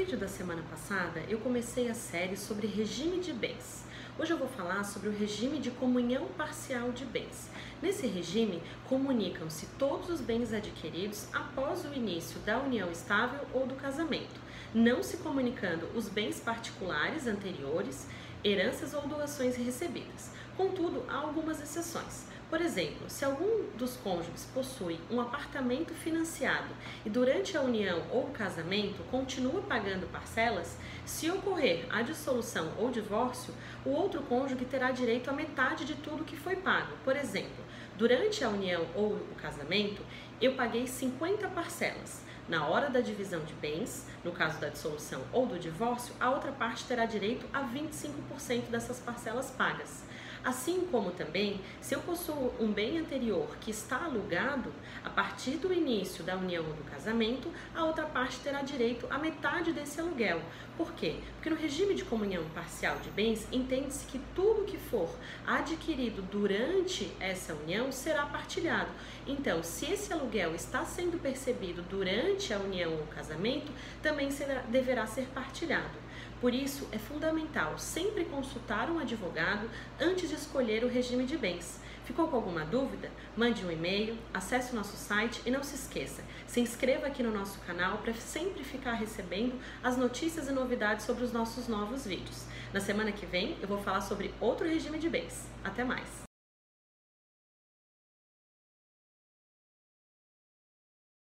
vídeo da semana passada, eu comecei a série sobre regime de bens. Hoje eu vou falar sobre o regime de comunhão parcial de bens. Nesse regime, comunicam-se todos os bens adquiridos após o início da união estável ou do casamento, não se comunicando os bens particulares anteriores heranças ou doações recebidas. Contudo, há algumas exceções. Por exemplo, se algum dos cônjuges possui um apartamento financiado e durante a união ou o casamento continua pagando parcelas, se ocorrer a dissolução ou divórcio, o outro cônjuge terá direito à metade de tudo que foi pago. Por exemplo, durante a união ou o casamento, eu paguei 50 parcelas. Na hora da divisão de bens, no caso da dissolução ou do divórcio, a outra parte terá direito a 25% dessas parcelas pagas. Assim como também, se eu possuo um bem anterior que está alugado, a partir do início da união ou do casamento, a outra parte terá direito a metade desse aluguel. Por quê? Porque no regime de comunhão parcial de bens, entende-se que tudo que for adquirido durante essa união será partilhado. Então, se esse aluguel está sendo percebido durante a união ou casamento, também será, deverá ser partilhado. Por isso, é fundamental sempre consultar um advogado antes de escolher o regime de bens. Ficou com alguma dúvida? Mande um e-mail, acesse o nosso site e não se esqueça, se inscreva aqui no nosso canal para sempre ficar recebendo as notícias e novidades sobre os nossos novos vídeos. Na semana que vem eu vou falar sobre outro regime de bens. Até mais!